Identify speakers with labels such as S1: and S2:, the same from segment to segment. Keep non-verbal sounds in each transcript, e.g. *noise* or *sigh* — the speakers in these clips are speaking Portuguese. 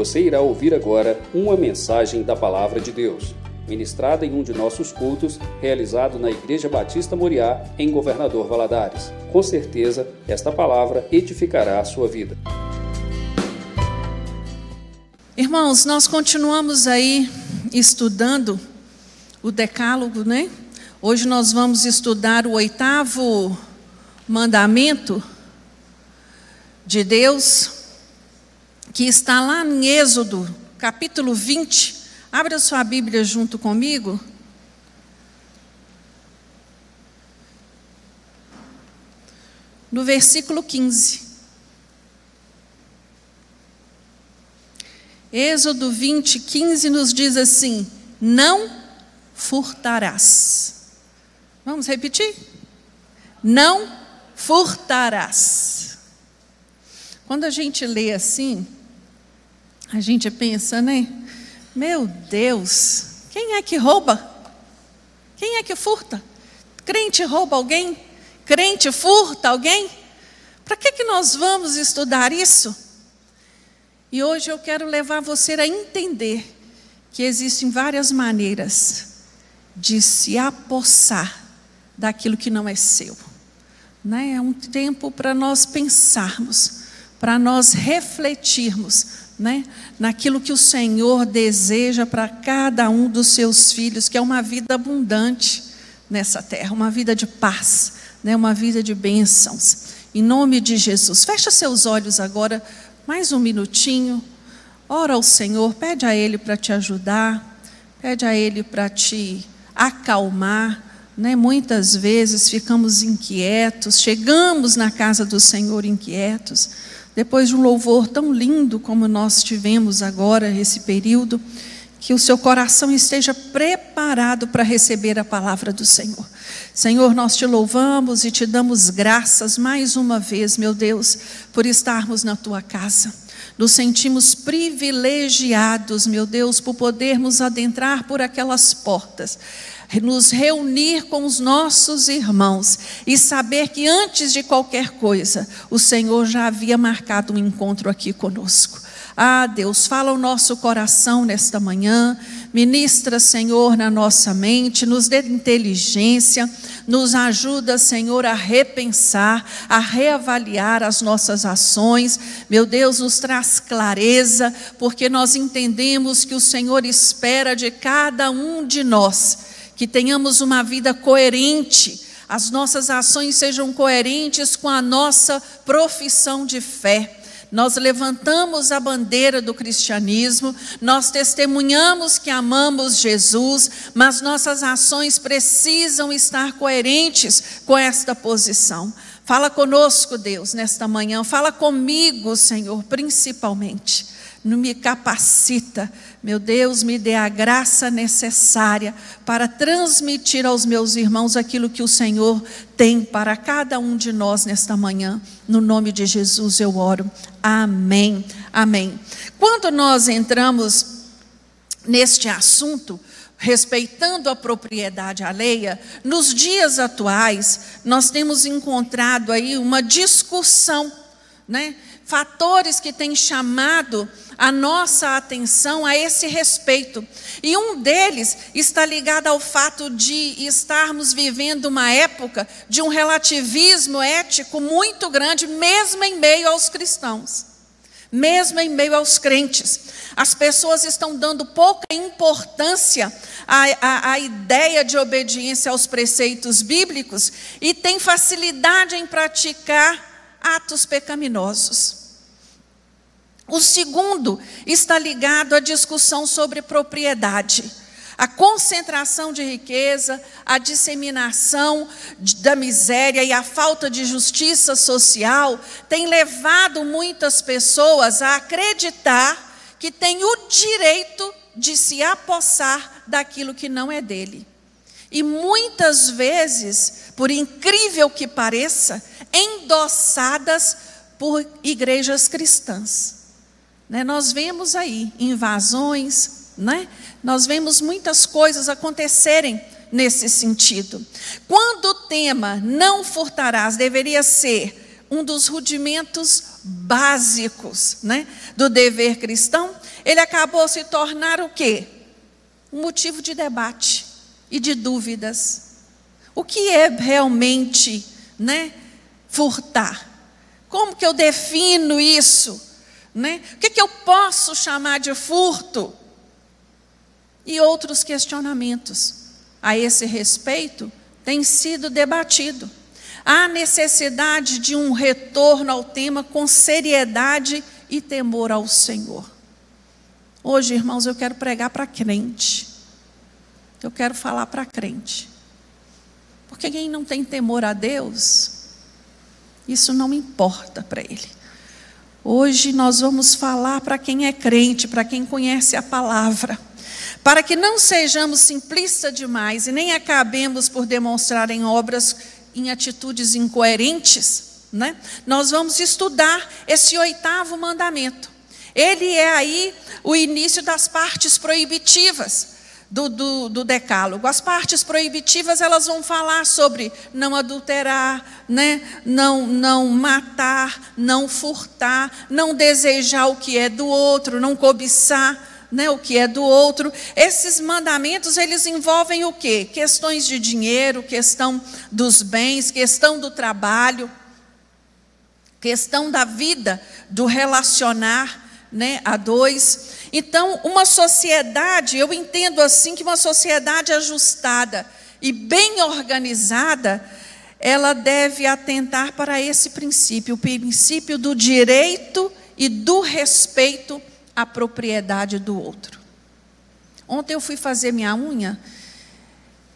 S1: Você irá ouvir agora uma mensagem da Palavra de Deus, ministrada em um de nossos cultos, realizado na Igreja Batista Moriá, em Governador Valadares. Com certeza, esta palavra edificará a sua vida.
S2: Irmãos, nós continuamos aí estudando o Decálogo, né? Hoje nós vamos estudar o oitavo mandamento de Deus, que está lá em Êxodo, capítulo 20. Abra sua Bíblia junto comigo. No versículo 15. Êxodo 20, 15 nos diz assim: Não furtarás. Vamos repetir? Não furtarás. Quando a gente lê assim, a gente pensa, né? Meu Deus, quem é que rouba? Quem é que furta? Crente rouba alguém? Crente furta alguém? Para que, que nós vamos estudar isso? E hoje eu quero levar você a entender que existem várias maneiras de se apossar daquilo que não é seu. Né? É um tempo para nós pensarmos, para nós refletirmos né? naquilo que o Senhor deseja para cada um dos seus filhos, que é uma vida abundante nessa terra, uma vida de paz, né? uma vida de bênçãos. Em nome de Jesus, fecha seus olhos agora mais um minutinho, ora ao Senhor, pede a Ele para te ajudar, pede a Ele para te acalmar. Né? Muitas vezes ficamos inquietos, chegamos na casa do Senhor inquietos, depois de um louvor tão lindo como nós tivemos agora, esse período, que o seu coração esteja preparado para receber a palavra do Senhor. Senhor, nós te louvamos e te damos graças mais uma vez, meu Deus, por estarmos na tua casa. Nos sentimos privilegiados, meu Deus, por podermos adentrar por aquelas portas, nos reunir com os nossos irmãos e saber que antes de qualquer coisa, o Senhor já havia marcado um encontro aqui conosco. Ah, Deus, fala o nosso coração nesta manhã, ministra, Senhor, na nossa mente, nos dê inteligência, nos ajuda, Senhor, a repensar, a reavaliar as nossas ações. Meu Deus, nos traz clareza, porque nós entendemos que o Senhor espera de cada um de nós que tenhamos uma vida coerente, as nossas ações sejam coerentes com a nossa profissão de fé. Nós levantamos a bandeira do cristianismo, nós testemunhamos que amamos Jesus, mas nossas ações precisam estar coerentes com esta posição. Fala conosco, Deus, nesta manhã, fala comigo, Senhor, principalmente me capacita. Meu Deus, me dê a graça necessária para transmitir aos meus irmãos aquilo que o Senhor tem para cada um de nós nesta manhã. No nome de Jesus eu oro. Amém. Amém. Quando nós entramos neste assunto, respeitando a propriedade alheia, nos dias atuais, nós temos encontrado aí uma discussão, né? Fatores que têm chamado a nossa atenção a esse respeito. E um deles está ligado ao fato de estarmos vivendo uma época de um relativismo ético muito grande, mesmo em meio aos cristãos. Mesmo em meio aos crentes, as pessoas estão dando pouca importância à, à, à ideia de obediência aos preceitos bíblicos e têm facilidade em praticar atos pecaminosos. O segundo está ligado à discussão sobre propriedade. A concentração de riqueza, a disseminação da miséria e a falta de justiça social tem levado muitas pessoas a acreditar que tem o direito de se apossar daquilo que não é dele. E muitas vezes, por incrível que pareça, endossadas por igrejas cristãs. Né? Nós vemos aí invasões, né? nós vemos muitas coisas acontecerem nesse sentido. Quando o tema não furtarás deveria ser um dos rudimentos básicos né, do dever cristão, ele acabou se tornar o quê? Um motivo de debate e de dúvidas. O que é realmente né, furtar? Como que eu defino isso? Né? O que, que eu posso chamar de furto? E outros questionamentos a esse respeito têm sido debatido. Há necessidade de um retorno ao tema com seriedade e temor ao Senhor. Hoje, irmãos, eu quero pregar para crente. Eu quero falar para crente. Porque quem não tem temor a Deus, isso não importa para ele. Hoje nós vamos falar para quem é crente, para quem conhece a palavra, para que não sejamos simplistas demais e nem acabemos por demonstrar em obras, em atitudes incoerentes, né? Nós vamos estudar esse oitavo mandamento. Ele é aí o início das partes proibitivas do, do, do, decálogo. As partes proibitivas elas vão falar sobre não adulterar, né? não, não matar, não furtar, não desejar o que é do outro, não cobiçar né, o que é do outro. Esses mandamentos eles envolvem o quê? Questões de dinheiro, questão dos bens, questão do trabalho, questão da vida, do relacionar né, a dois. Então, uma sociedade, eu entendo assim que uma sociedade ajustada e bem organizada, ela deve atentar para esse princípio, o princípio do direito e do respeito à propriedade do outro. Ontem eu fui fazer minha unha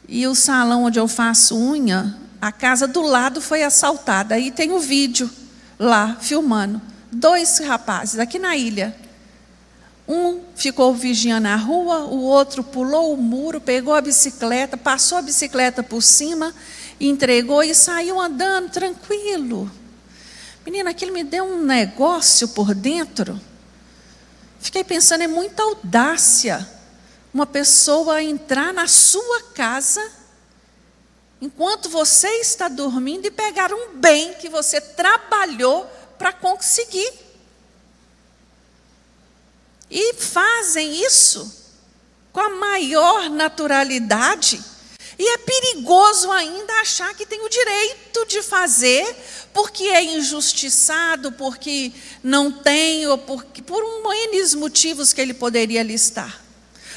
S2: e o salão onde eu faço unha, a casa do lado foi assaltada. Aí tem o vídeo lá filmando. Dois rapazes aqui na ilha. Um ficou vigiando a rua, o outro pulou o muro, pegou a bicicleta, passou a bicicleta por cima, entregou e saiu andando tranquilo. Menina, aquilo me deu um negócio por dentro. Fiquei pensando, é muita audácia uma pessoa entrar na sua casa enquanto você está dormindo e pegar um bem que você trabalhou para conseguir. E fazem isso com a maior naturalidade. E é perigoso ainda achar que tem o direito de fazer, porque é injustiçado, porque não tem, ou porque, por um N motivos que ele poderia listar.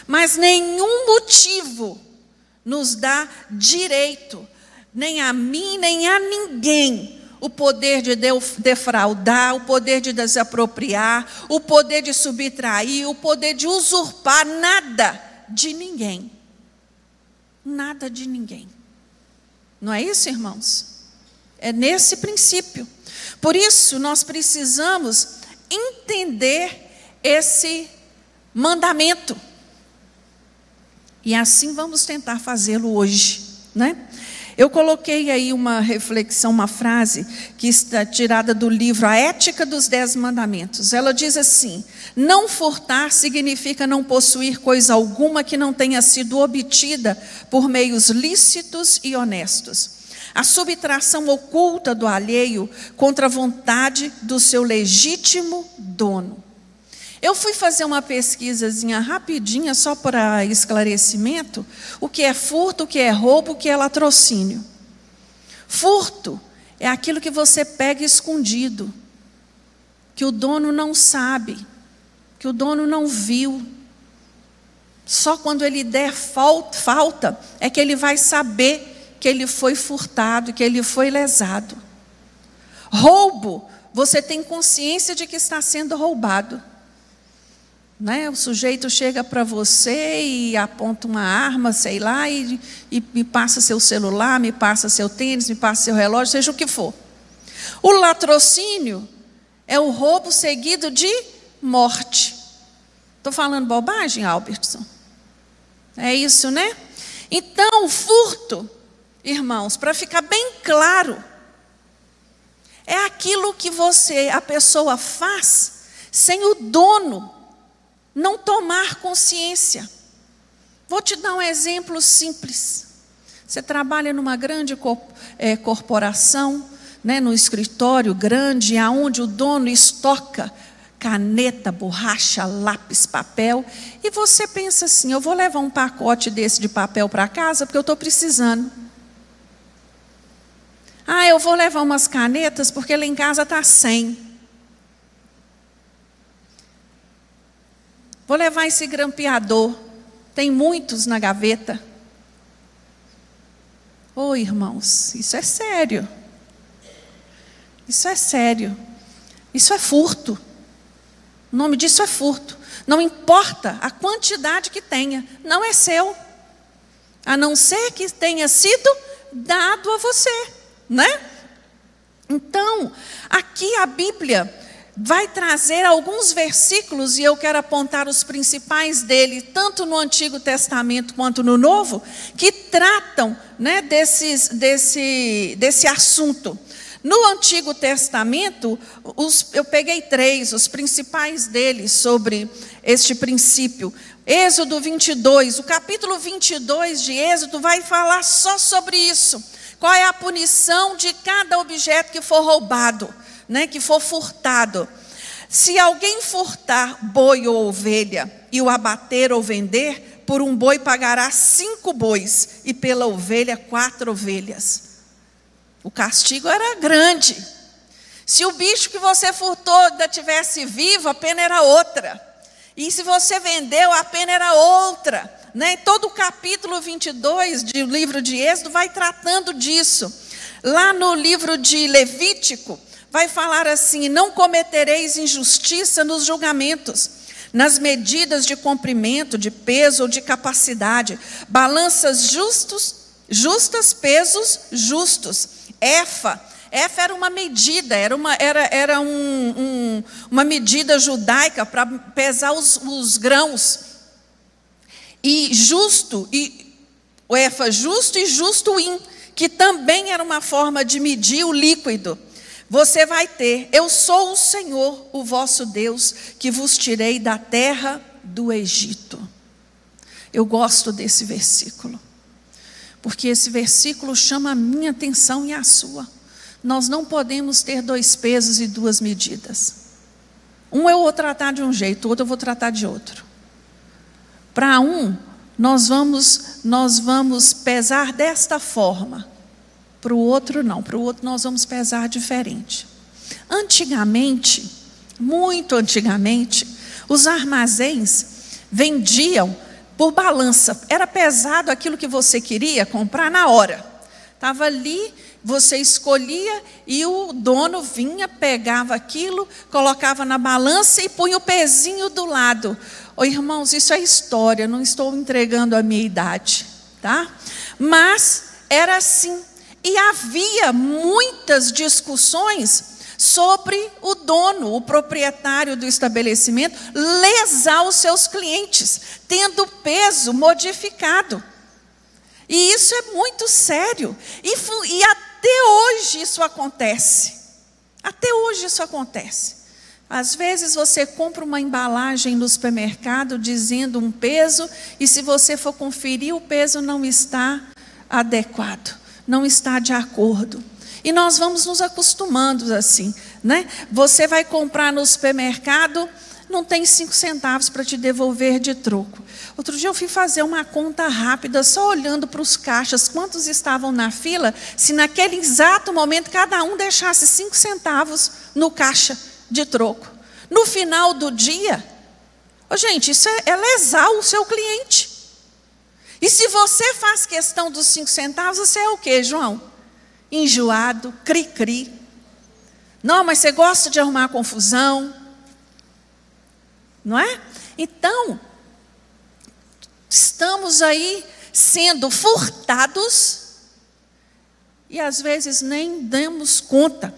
S2: Mas nenhum motivo nos dá direito, nem a mim, nem a ninguém, o poder de defraudar, o poder de desapropriar, o poder de subtrair, o poder de usurpar nada de ninguém. Nada de ninguém. Não é isso, irmãos? É nesse princípio. Por isso, nós precisamos entender esse mandamento. E assim vamos tentar fazê-lo hoje, né? Eu coloquei aí uma reflexão, uma frase que está tirada do livro A Ética dos Dez Mandamentos. Ela diz assim: Não furtar significa não possuir coisa alguma que não tenha sido obtida por meios lícitos e honestos. A subtração oculta do alheio contra a vontade do seu legítimo dono. Eu fui fazer uma pesquisazinha rapidinha, só para esclarecimento, o que é furto, o que é roubo, o que é latrocínio. Furto é aquilo que você pega escondido, que o dono não sabe, que o dono não viu. Só quando ele der falta é que ele vai saber que ele foi furtado, que ele foi lesado. Roubo, você tem consciência de que está sendo roubado. Né? O sujeito chega para você e aponta uma arma, sei lá, e, e me passa seu celular, me passa seu tênis, me passa seu relógio, seja o que for. O latrocínio é o roubo seguido de morte. Estou falando bobagem, Albertson? É isso, né? Então, o furto, irmãos, para ficar bem claro, é aquilo que você, a pessoa faz sem o dono não tomar consciência. Vou te dar um exemplo simples. Você trabalha numa grande é, corporação, né, no escritório grande, aonde o dono estoca caneta, borracha, lápis, papel, e você pensa assim: eu vou levar um pacote desse de papel para casa porque eu estou precisando. Ah, eu vou levar umas canetas porque lá em casa está sem. Vou levar esse grampeador. Tem muitos na gaveta. Ô oh, irmãos, isso é sério. Isso é sério. Isso é furto. O nome disso é furto. Não importa a quantidade que tenha, não é seu. A não ser que tenha sido dado a você, né? Então, aqui a Bíblia vai trazer alguns versículos, e eu quero apontar os principais dele, tanto no Antigo Testamento quanto no Novo, que tratam né, desses, desse, desse assunto. No Antigo Testamento, os, eu peguei três, os principais deles, sobre este princípio. Êxodo 22, o capítulo 22 de Êxodo vai falar só sobre isso. Qual é a punição de cada objeto que for roubado, né, que for furtado. Se alguém furtar boi ou ovelha e o abater ou vender, por um boi pagará cinco bois e pela ovelha quatro ovelhas. O castigo era grande. Se o bicho que você furtou ainda tivesse vivo, a pena era outra. E se você vendeu, a pena era outra. Né? Todo o capítulo 22 do livro de Êxodo vai tratando disso. Lá no livro de Levítico, vai falar assim: Não cometereis injustiça nos julgamentos, nas medidas de comprimento, de peso ou de capacidade, balanças justos, justas, pesos justos Efa. Efa era uma medida, era uma, era, era um, um, uma medida judaica para pesar os, os grãos. E justo, e o Efa justo e justo in, que também era uma forma de medir o líquido. Você vai ter, eu sou o Senhor, o vosso Deus, que vos tirei da terra do Egito. Eu gosto desse versículo porque esse versículo chama a minha atenção e a sua. Nós não podemos ter dois pesos e duas medidas. Um eu vou tratar de um jeito, o outro eu vou tratar de outro. Para um, nós vamos, nós vamos pesar desta forma. Para o outro, não. Para o outro, nós vamos pesar diferente. Antigamente, muito antigamente, os armazéns vendiam por balança. Era pesado aquilo que você queria comprar na hora. Estava ali, você escolhia e o dono vinha, pegava aquilo, colocava na balança e punha o pezinho do lado. Ô, irmãos, isso é história, não estou entregando a minha idade, tá? Mas era assim. E havia muitas discussões sobre o dono, o proprietário do estabelecimento, lesar os seus clientes, tendo peso modificado. E isso é muito sério. E, e até hoje isso acontece. Até hoje isso acontece. Às vezes você compra uma embalagem no supermercado dizendo um peso, e se você for conferir, o peso não está adequado, não está de acordo. E nós vamos nos acostumando assim, né? Você vai comprar no supermercado, não tem cinco centavos para te devolver de troco. Outro dia eu fui fazer uma conta rápida, só olhando para os caixas, quantos estavam na fila, se naquele exato momento cada um deixasse cinco centavos no caixa de troco. No final do dia, oh, gente, isso é, é lesar o seu cliente. E se você faz questão dos cinco centavos, você é o que, João? enjoado, cri-cri. Não, mas você gosta de arrumar confusão. Não é? Então, estamos aí sendo furtados e às vezes nem damos conta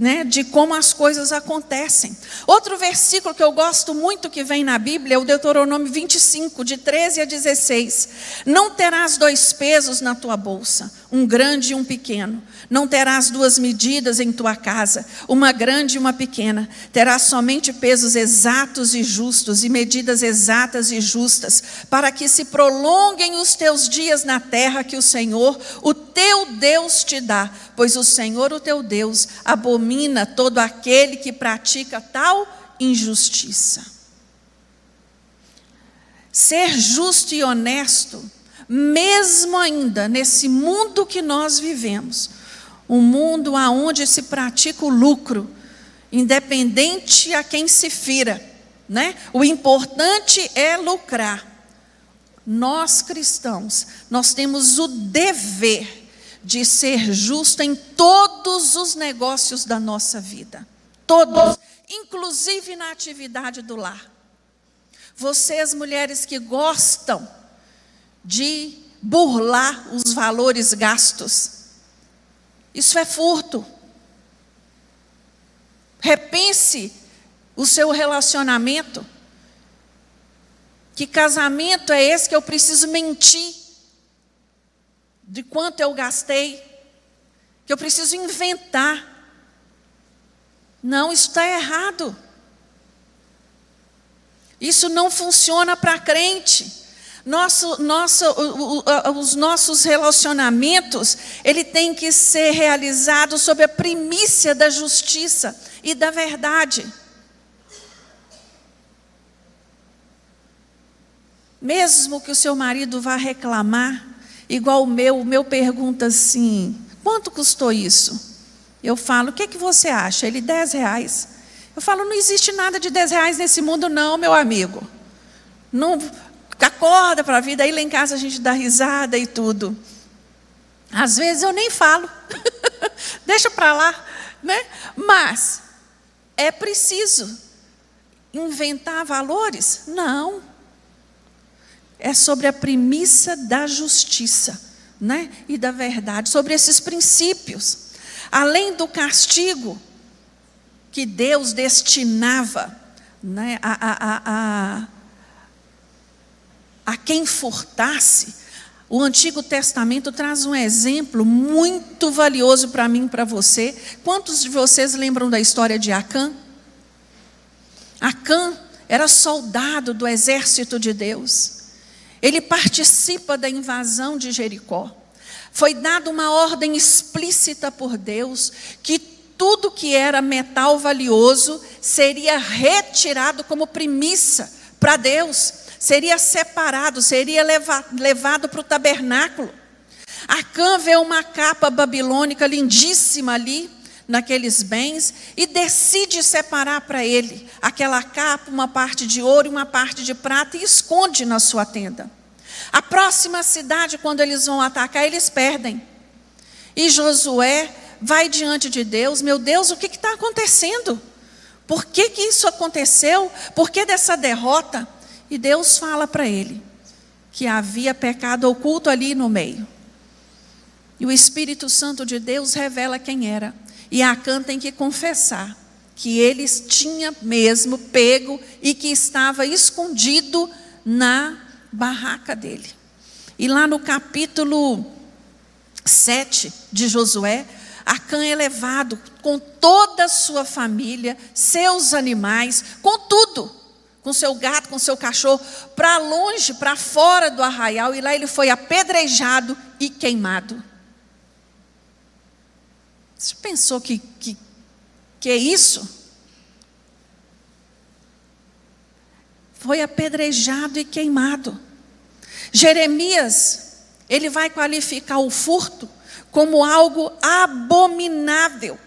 S2: né, de como as coisas acontecem. Outro versículo que eu gosto muito que vem na Bíblia é o Deuteronômio 25, de 13 a 16. Não terás dois pesos na tua bolsa, um grande e um pequeno. Não terás duas medidas em tua casa, uma grande e uma pequena. Terás somente pesos exatos e justos e medidas exatas e justas, para que se prolonguem os teus dias na terra que o Senhor, o teu Deus, te dá. Pois o Senhor, o teu Deus, abomina todo aquele que pratica tal injustiça. Ser justo e honesto, mesmo ainda nesse mundo que nós vivemos, um mundo onde se pratica o lucro, independente a quem se fira, né? O importante é lucrar. Nós cristãos, nós temos o dever de ser justo em todos os negócios da nossa vida. Todos, inclusive na atividade do lar. Vocês, mulheres que gostam de burlar os valores gastos, isso é furto. Repense o seu relacionamento. Que casamento é esse que eu preciso mentir? De quanto eu gastei? Que eu preciso inventar. Não, isso está errado. Isso não funciona para crente. Nosso, nosso, os nossos relacionamentos, ele tem que ser realizado sob a primícia da justiça e da verdade. Mesmo que o seu marido vá reclamar, igual o meu, o meu pergunta assim: quanto custou isso? Eu falo, o que, é que você acha? Ele, 10 reais. Eu falo, não existe nada de 10 reais nesse mundo, não, meu amigo. Não, acorda para a vida, aí lá em casa a gente dá risada e tudo. Às vezes eu nem falo, *laughs* deixa para lá, né? Mas é preciso inventar valores? Não. É sobre a premissa da justiça, né? E da verdade, sobre esses princípios. Além do castigo que Deus destinava, né, a, a, a, a quem furtasse, o Antigo Testamento traz um exemplo muito valioso para mim e para você. Quantos de vocês lembram da história de Acã? Acã era soldado do exército de Deus. Ele participa da invasão de Jericó. Foi dada uma ordem explícita por Deus que tudo que era metal valioso seria retirado como primícia para Deus seria separado, seria leva, levado para o tabernáculo. Acã vê uma capa babilônica lindíssima ali, naqueles bens, e decide separar para ele aquela capa, uma parte de ouro e uma parte de prata, e esconde na sua tenda. A próxima cidade, quando eles vão atacar, eles perdem. E Josué vai diante de Deus: Meu Deus, o que está acontecendo? Por que, que isso aconteceu? Por que dessa derrota? E Deus fala para ele que havia pecado oculto ali no meio. E o Espírito Santo de Deus revela quem era. E Acã tem que confessar que ele tinha mesmo pego e que estava escondido na barraca dele. E lá no capítulo 7 de Josué, Acã é levado com toda a sua família, seus animais, com tudo com seu gato, com seu cachorro, para longe, para fora do arraial, e lá ele foi apedrejado e queimado. Você pensou que, que, que é isso? Foi apedrejado e queimado. Jeremias, ele vai qualificar o furto como algo abominável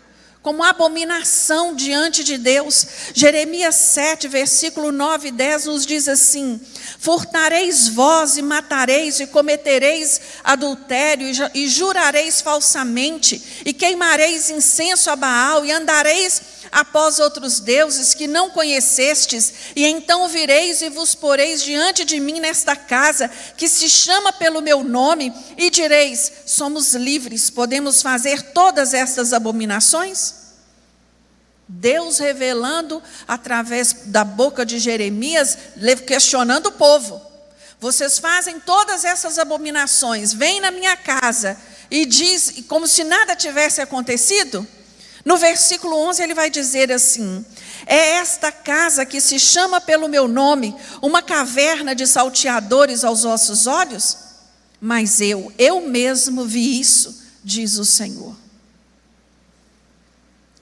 S2: como abominação diante de Deus. Jeremias 7, versículo 9 e 10 nos diz assim: Furtareis vós e matareis, e cometereis adultério, e jurareis falsamente, e queimareis incenso a Baal, e andareis após outros deuses que não conhecestes, e então vireis e vos poreis diante de mim nesta casa, que se chama pelo meu nome, e direis: somos livres, podemos fazer todas estas abominações? Deus revelando através da boca de Jeremias, questionando o povo. Vocês fazem todas essas abominações, vêm na minha casa e diz, como se nada tivesse acontecido, no versículo 11 ele vai dizer assim: É esta casa que se chama pelo meu nome, uma caverna de salteadores aos vossos olhos? Mas eu, eu mesmo vi isso, diz o Senhor.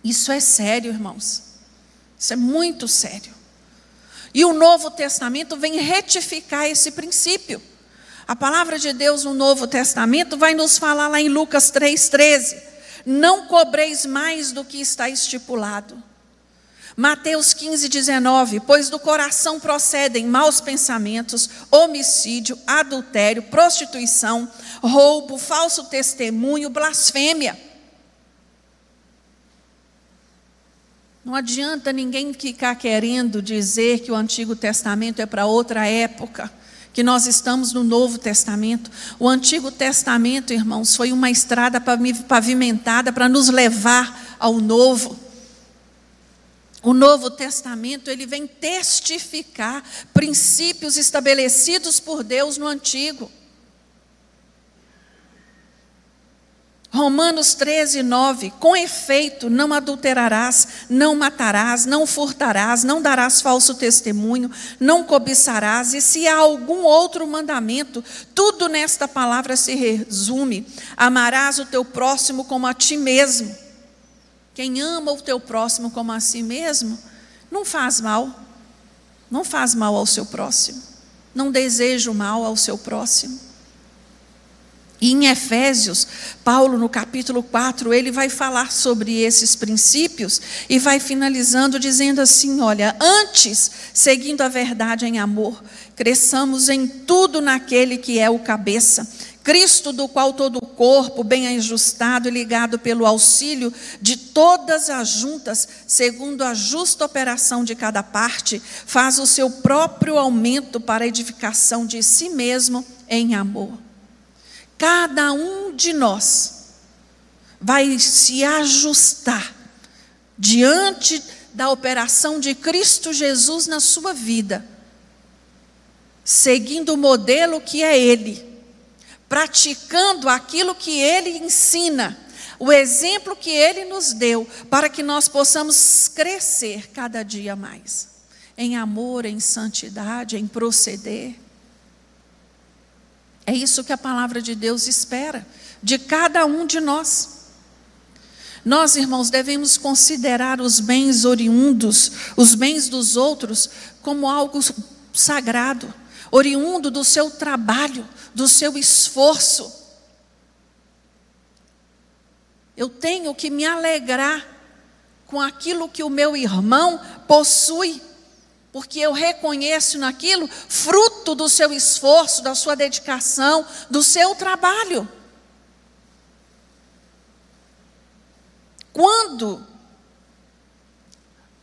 S2: Isso é sério, irmãos. Isso é muito sério. E o Novo Testamento vem retificar esse princípio. A palavra de Deus no Novo Testamento vai nos falar lá em Lucas 3,13: Não cobreis mais do que está estipulado. Mateus 15, 19: Pois do coração procedem maus pensamentos, homicídio, adultério, prostituição, roubo, falso testemunho, blasfêmia. Não adianta ninguém ficar querendo dizer que o Antigo Testamento é para outra época que nós estamos no Novo Testamento. O Antigo Testamento, irmãos, foi uma estrada pavimentada para nos levar ao Novo. O Novo Testamento, ele vem testificar princípios estabelecidos por Deus no Antigo. Romanos 13, 9: Com efeito, não adulterarás, não matarás, não furtarás, não darás falso testemunho, não cobiçarás, e se há algum outro mandamento, tudo nesta palavra se resume: amarás o teu próximo como a ti mesmo. Quem ama o teu próximo como a si mesmo, não faz mal, não faz mal ao seu próximo, não deseja o mal ao seu próximo. E em Efésios, Paulo, no capítulo 4, ele vai falar sobre esses princípios e vai finalizando dizendo assim: olha, antes, seguindo a verdade em amor, cresçamos em tudo naquele que é o cabeça, Cristo, do qual todo o corpo, bem ajustado e ligado pelo auxílio de todas as juntas, segundo a justa operação de cada parte, faz o seu próprio aumento para a edificação de si mesmo em amor. Cada um de nós vai se ajustar diante da operação de Cristo Jesus na sua vida, seguindo o modelo que é Ele, praticando aquilo que Ele ensina, o exemplo que Ele nos deu, para que nós possamos crescer cada dia mais, em amor, em santidade, em proceder. É isso que a palavra de Deus espera de cada um de nós. Nós, irmãos, devemos considerar os bens oriundos, os bens dos outros, como algo sagrado, oriundo do seu trabalho, do seu esforço. Eu tenho que me alegrar com aquilo que o meu irmão possui porque eu reconheço naquilo fruto do seu esforço, da sua dedicação, do seu trabalho. Quando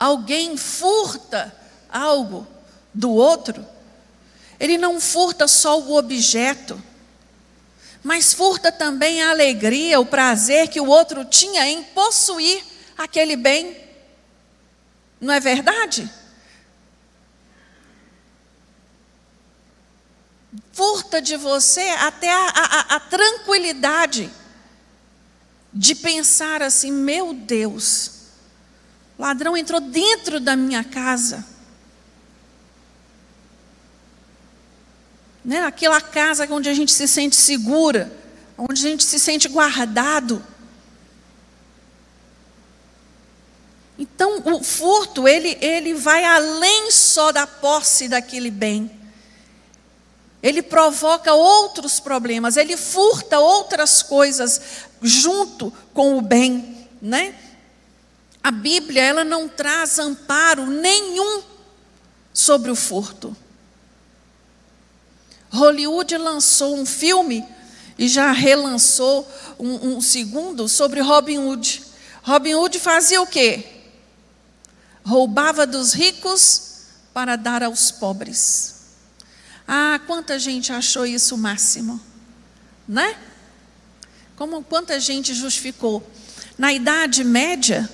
S2: alguém furta algo do outro, ele não furta só o objeto, mas furta também a alegria, o prazer que o outro tinha em possuir aquele bem. Não é verdade? Furta de você até a, a, a tranquilidade de pensar assim: meu Deus, ladrão entrou dentro da minha casa. Né? Aquela casa onde a gente se sente segura, onde a gente se sente guardado. Então, o furto, ele, ele vai além só da posse daquele bem ele provoca outros problemas, ele furta outras coisas junto com o bem, né? A Bíblia, ela não traz amparo nenhum sobre o furto. Hollywood lançou um filme e já relançou um, um segundo sobre Robin Hood. Robin Hood fazia o quê? Roubava dos ricos para dar aos pobres. Ah, quanta gente achou isso o máximo, né? Como quanta gente justificou. Na Idade Média,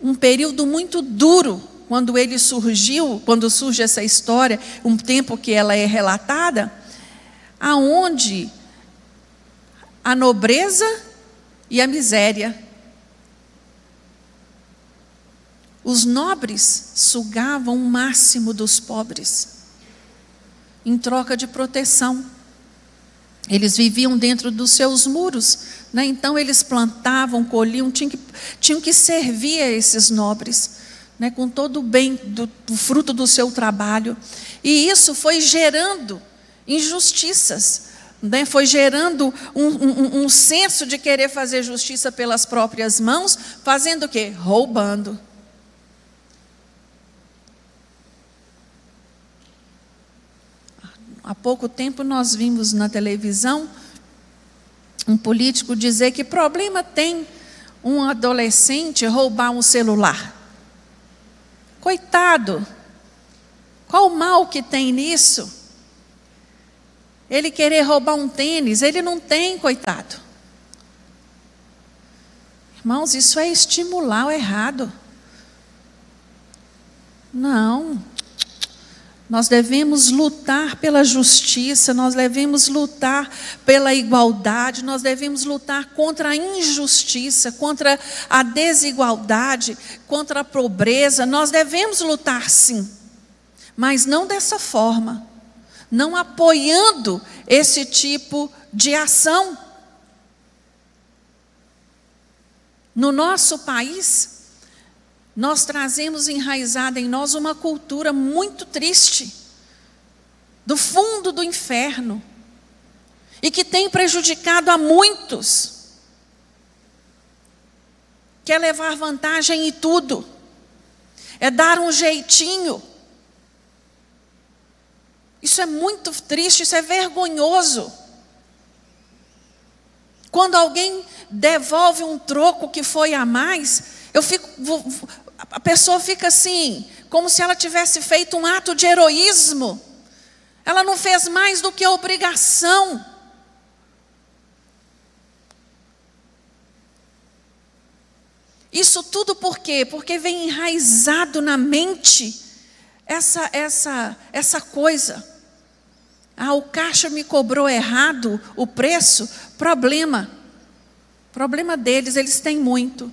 S2: um período muito duro, quando ele surgiu, quando surge essa história, um tempo que ela é relatada, aonde a nobreza e a miséria. Os nobres sugavam o máximo dos pobres, em troca de proteção. Eles viviam dentro dos seus muros, né? então eles plantavam, colhiam, tinham que, tinham que servir a esses nobres, né? com todo o bem do, do fruto do seu trabalho. E isso foi gerando injustiças, né? foi gerando um, um, um senso de querer fazer justiça pelas próprias mãos, fazendo o quê? Roubando. Há pouco tempo nós vimos na televisão um político dizer que problema tem um adolescente roubar um celular. Coitado, qual o mal que tem nisso? Ele querer roubar um tênis, ele não tem, coitado. Irmãos, isso é estimular o errado. Não. Nós devemos lutar pela justiça, nós devemos lutar pela igualdade, nós devemos lutar contra a injustiça, contra a desigualdade, contra a pobreza. Nós devemos lutar sim, mas não dessa forma, não apoiando esse tipo de ação. No nosso país, nós trazemos enraizada em nós uma cultura muito triste, do fundo do inferno, e que tem prejudicado a muitos. Quer levar vantagem em tudo, é dar um jeitinho. Isso é muito triste, isso é vergonhoso. Quando alguém devolve um troco que foi a mais, eu fico, a pessoa fica assim, como se ela tivesse feito um ato de heroísmo. Ela não fez mais do que a obrigação. Isso tudo por quê? Porque vem enraizado na mente essa essa essa coisa. Ah, o caixa me cobrou errado o preço, problema. Problema deles, eles têm muito.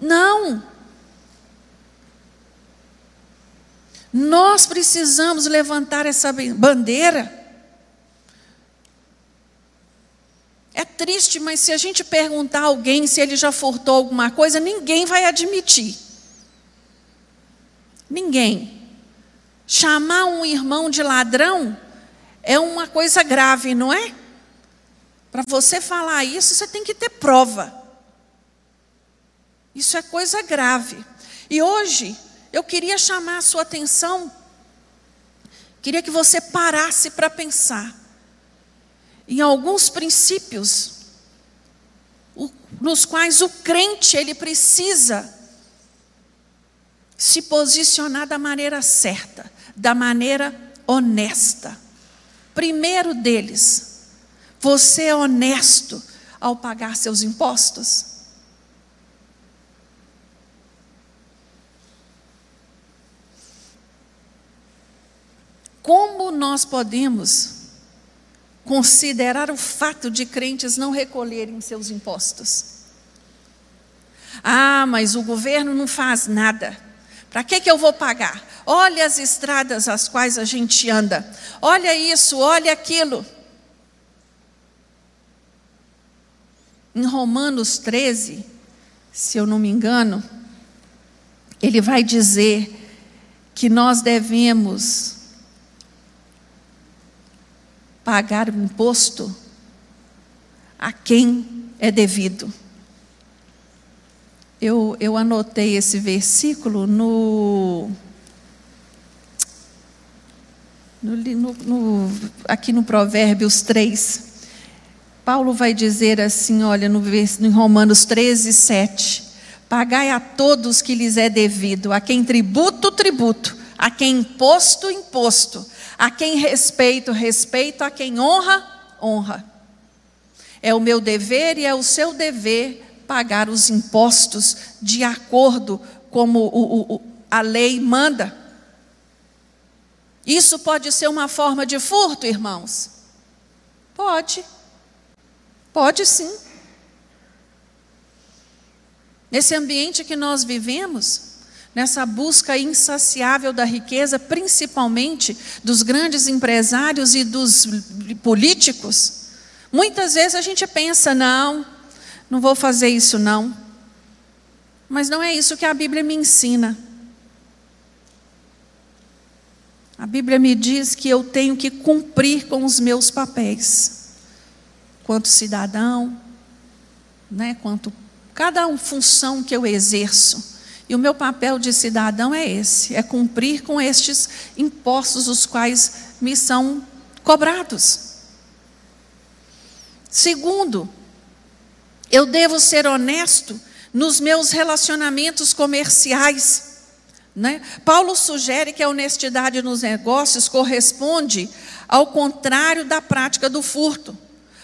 S2: Não. Nós precisamos levantar essa bandeira. É triste, mas se a gente perguntar a alguém se ele já furtou alguma coisa, ninguém vai admitir. Ninguém. Chamar um irmão de ladrão é uma coisa grave, não é? Para você falar isso, você tem que ter prova. Isso é coisa grave. E hoje, eu queria chamar a sua atenção, queria que você parasse para pensar em alguns princípios nos quais o crente ele precisa se posicionar da maneira certa, da maneira honesta. Primeiro deles, você é honesto ao pagar seus impostos? Como nós podemos considerar o fato de crentes não recolherem seus impostos? Ah, mas o governo não faz nada. Para que, que eu vou pagar? Olha as estradas às quais a gente anda. Olha isso, olha aquilo. Em Romanos 13, se eu não me engano, ele vai dizer que nós devemos pagar o imposto a quem é devido. Eu, eu anotei esse versículo no, no, no, aqui no Provérbios 3. Paulo vai dizer assim, olha, no, no Romanos 13, 7. Pagai a todos que lhes é devido, a quem tributo, tributo, a quem imposto, imposto a quem respeito, respeito, a quem honra, honra. É o meu dever e é o seu dever pagar os impostos de acordo como o, o, a lei manda. Isso pode ser uma forma de furto, irmãos? Pode. Pode sim. Nesse ambiente que nós vivemos, nessa busca insaciável da riqueza, principalmente dos grandes empresários e dos políticos, muitas vezes a gente pensa: não, não vou fazer isso não. Mas não é isso que a Bíblia me ensina. A Bíblia me diz que eu tenho que cumprir com os meus papéis, quanto cidadão, né, quanto cada função que eu exerço. E o meu papel de cidadão é esse: é cumprir com estes impostos, os quais me são cobrados. Segundo, eu devo ser honesto nos meus relacionamentos comerciais. Né? Paulo sugere que a honestidade nos negócios corresponde ao contrário da prática do furto.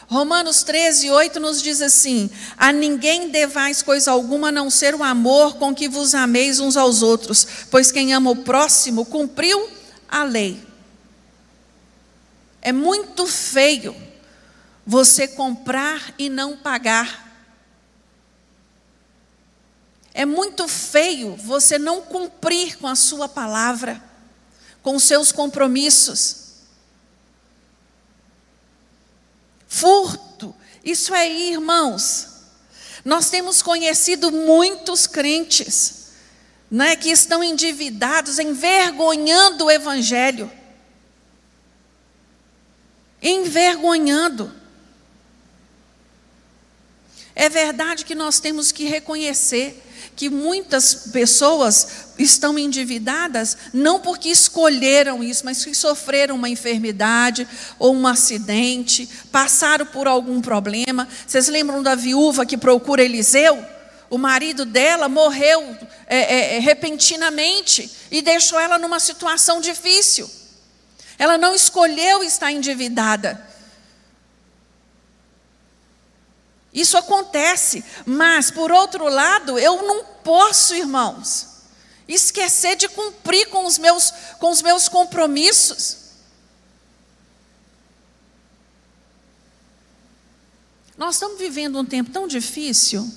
S2: Romanos 13, 8 nos diz assim: A ninguém devais coisa alguma a não ser o amor com que vos ameis uns aos outros, pois quem ama o próximo cumpriu a lei. É muito feio você comprar e não pagar. É muito feio você não cumprir com a sua palavra, com os seus compromissos. Furto, isso aí, irmãos. Nós temos conhecido muitos crentes né, que estão endividados, envergonhando o Evangelho. Envergonhando. É verdade que nós temos que reconhecer que muitas pessoas estão endividadas não porque escolheram isso, mas que sofreram uma enfermidade ou um acidente, passaram por algum problema. Vocês lembram da viúva que procura Eliseu? O marido dela morreu é, é, é repentinamente e deixou ela numa situação difícil. Ela não escolheu estar endividada. Isso acontece, mas por outro lado, eu não posso, irmãos, esquecer de cumprir com os meus, com os meus compromissos. Nós estamos vivendo um tempo tão difícil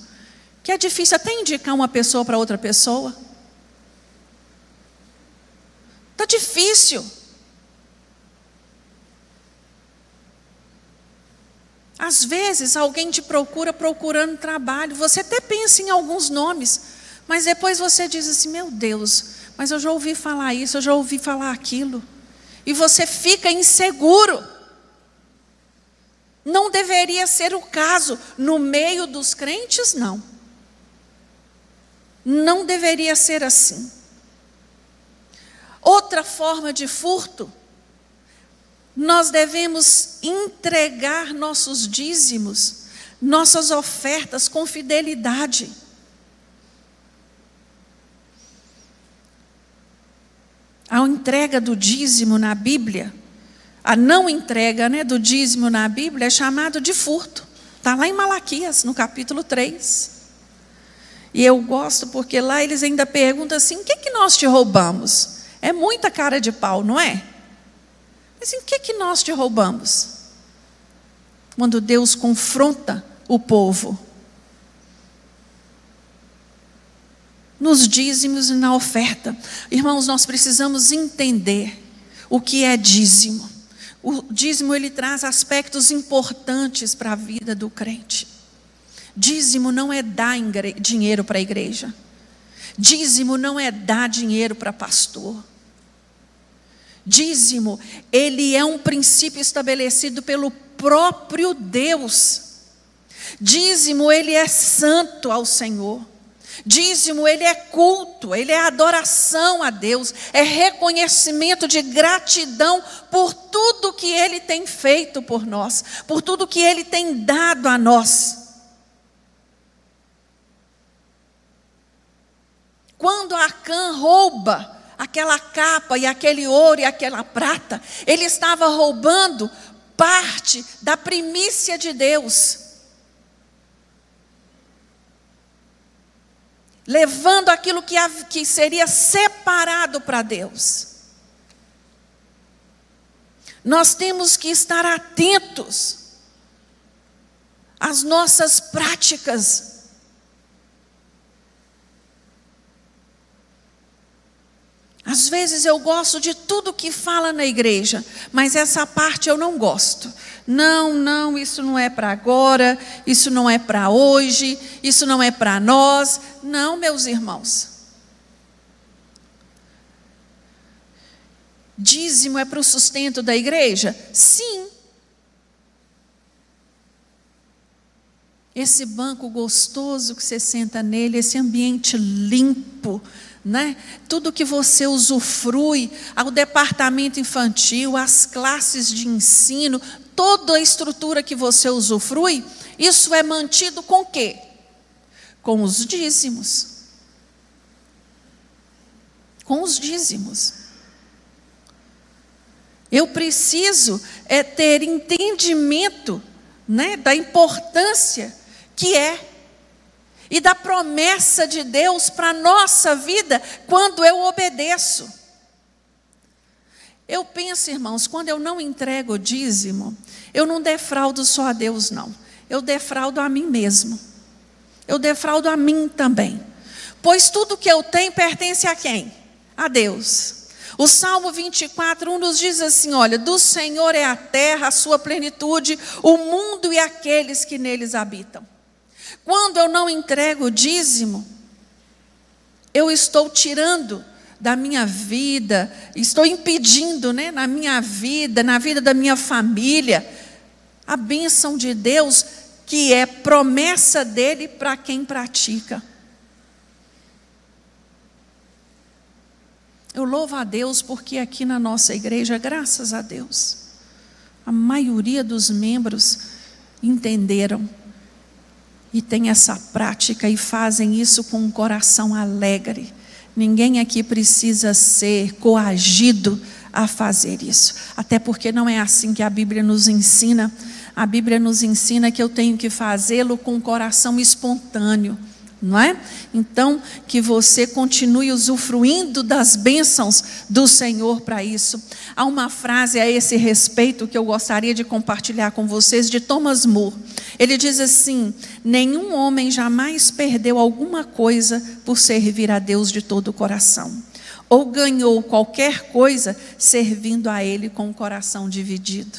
S2: que é difícil até indicar uma pessoa para outra pessoa. Está difícil. Às vezes alguém te procura procurando trabalho, você até pensa em alguns nomes, mas depois você diz assim: meu Deus, mas eu já ouvi falar isso, eu já ouvi falar aquilo, e você fica inseguro. Não deveria ser o caso no meio dos crentes, não. Não deveria ser assim. Outra forma de furto nós devemos entregar nossos dízimos, nossas ofertas com fidelidade. A entrega do dízimo na Bíblia, a não entrega né, do dízimo na Bíblia é chamado de furto. Está lá em Malaquias, no capítulo 3. E eu gosto porque lá eles ainda perguntam assim: o que, que nós te roubamos? É muita cara de pau, não é? Mas em que, que nós te roubamos? Quando Deus confronta o povo. Nos dízimos e na oferta. Irmãos, nós precisamos entender o que é dízimo. O dízimo ele traz aspectos importantes para a vida do crente. Dízimo não é dar dinheiro para a igreja. Dízimo não é dar dinheiro para pastor. Dízimo, ele é um princípio estabelecido pelo próprio Deus. Dízimo, ele é santo ao Senhor. Dízimo, ele é culto, ele é adoração a Deus, é reconhecimento de gratidão por tudo que ele tem feito por nós, por tudo que ele tem dado a nós. Quando Acã rouba aquela capa e aquele ouro e aquela prata, ele estava roubando parte da primícia de Deus. Levando aquilo que, que seria separado para Deus. Nós temos que estar atentos as nossas práticas. Às vezes eu gosto de tudo que fala na igreja, mas essa parte eu não gosto. Não, não, isso não é para agora, isso não é para hoje, isso não é para nós. Não, meus irmãos. Dízimo é para o sustento da igreja? Sim. Esse banco gostoso que você senta nele, esse ambiente limpo, né? Tudo que você usufrui, o departamento infantil, as classes de ensino, toda a estrutura que você usufrui, isso é mantido com quê? Com os dízimos. Com os dízimos. Eu preciso é ter entendimento né, da importância que é e da promessa de Deus para a nossa vida quando eu obedeço. Eu penso, irmãos, quando eu não entrego o dízimo, eu não defraudo só a Deus, não. Eu defraudo a mim mesmo. Eu defraudo a mim também. Pois tudo que eu tenho pertence a quem? A Deus. O Salmo 24, 1 nos diz assim: olha, do Senhor é a terra, a sua plenitude, o mundo e aqueles que neles habitam. Quando eu não entrego o dízimo, eu estou tirando da minha vida, estou impedindo, né, na minha vida, na vida da minha família, a bênção de Deus, que é promessa dele para quem pratica. Eu louvo a Deus porque aqui na nossa igreja, graças a Deus, a maioria dos membros entenderam e tem essa prática e fazem isso com um coração alegre. Ninguém aqui precisa ser coagido a fazer isso, até porque não é assim que a Bíblia nos ensina. A Bíblia nos ensina que eu tenho que fazê-lo com um coração espontâneo não é? Então, que você continue usufruindo das bênçãos do Senhor para isso. Há uma frase a esse respeito que eu gostaria de compartilhar com vocês, de Thomas Moore. Ele diz assim: Nenhum homem jamais perdeu alguma coisa por servir a Deus de todo o coração, ou ganhou qualquer coisa servindo a Ele com o coração dividido.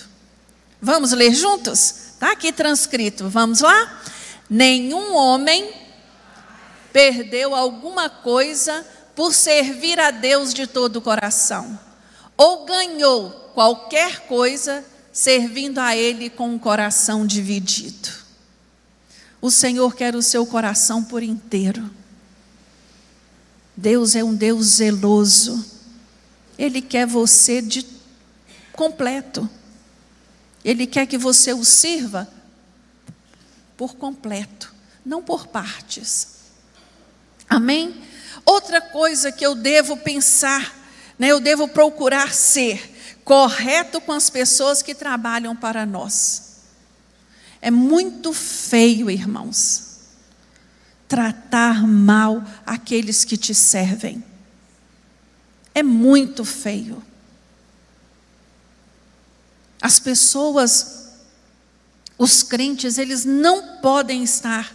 S2: Vamos ler juntos? Está aqui transcrito. Vamos lá? Nenhum homem perdeu alguma coisa por servir a Deus de todo o coração, ou ganhou qualquer coisa servindo a Ele com o coração dividido. O Senhor quer o seu coração por inteiro. Deus é um Deus zeloso. Ele quer você de completo. Ele quer que você o sirva por completo, não por partes. Amém? Outra coisa que eu devo pensar, né, eu devo procurar ser correto com as pessoas que trabalham para nós. É muito feio, irmãos, tratar mal aqueles que te servem. É muito feio. As pessoas, os crentes, eles não podem estar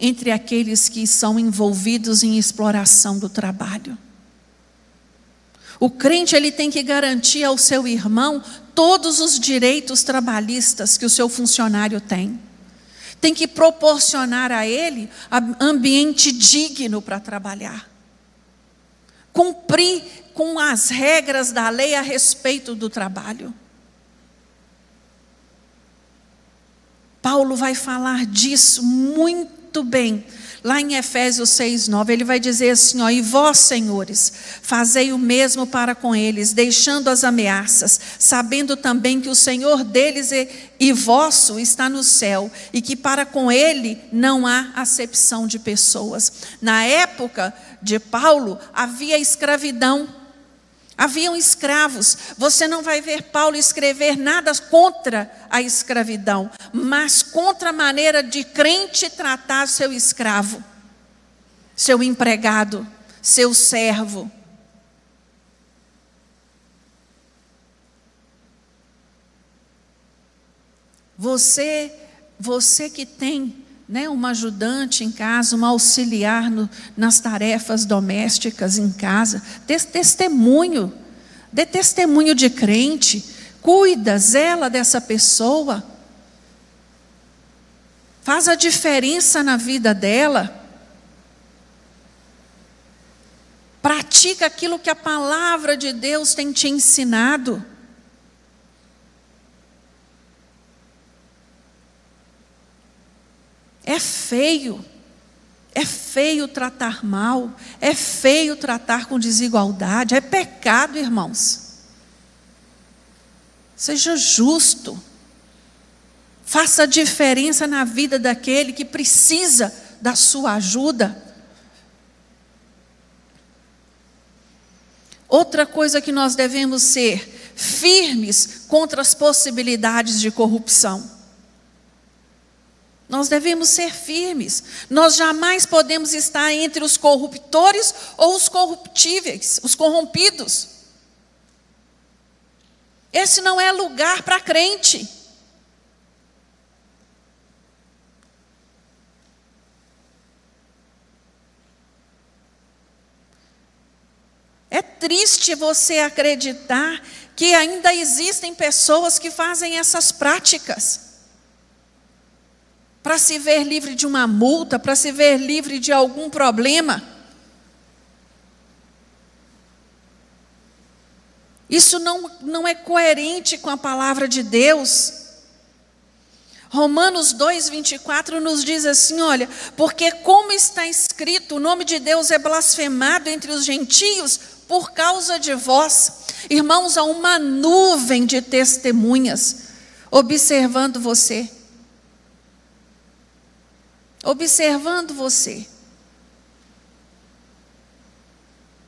S2: entre aqueles que são envolvidos em exploração do trabalho. O crente ele tem que garantir ao seu irmão todos os direitos trabalhistas que o seu funcionário tem. Tem que proporcionar a ele ambiente digno para trabalhar. Cumprir com as regras da lei a respeito do trabalho. Paulo vai falar disso muito muito bem. Lá em Efésios 6, 9, ele vai dizer assim: ó, e vós, senhores, fazei o mesmo para com eles, deixando as ameaças, sabendo também que o Senhor deles e, e vosso está no céu, e que para com ele não há acepção de pessoas. Na época de Paulo, havia escravidão Haviam escravos. Você não vai ver Paulo escrever nada contra a escravidão, mas contra a maneira de crente tratar seu escravo, seu empregado, seu servo. Você você que tem né, uma ajudante em casa, uma auxiliar no, nas tarefas domésticas em casa, dê testemunho, dê testemunho de crente, cuida, zela dessa pessoa, faz a diferença na vida dela. Pratica aquilo que a palavra de Deus tem te ensinado. É feio. É feio tratar mal, é feio tratar com desigualdade, é pecado, irmãos. Seja justo. Faça diferença na vida daquele que precisa da sua ajuda. Outra coisa que nós devemos ser firmes contra as possibilidades de corrupção. Nós devemos ser firmes. Nós jamais podemos estar entre os corruptores ou os corruptíveis, os corrompidos. Esse não é lugar para crente. É triste você acreditar que ainda existem pessoas que fazem essas práticas para se ver livre de uma multa, para se ver livre de algum problema. Isso não, não é coerente com a palavra de Deus. Romanos 2,24 nos diz assim: olha, porque como está escrito, o nome de Deus é blasfemado entre os gentios por causa de vós. Irmãos, há uma nuvem de testemunhas observando você observando você.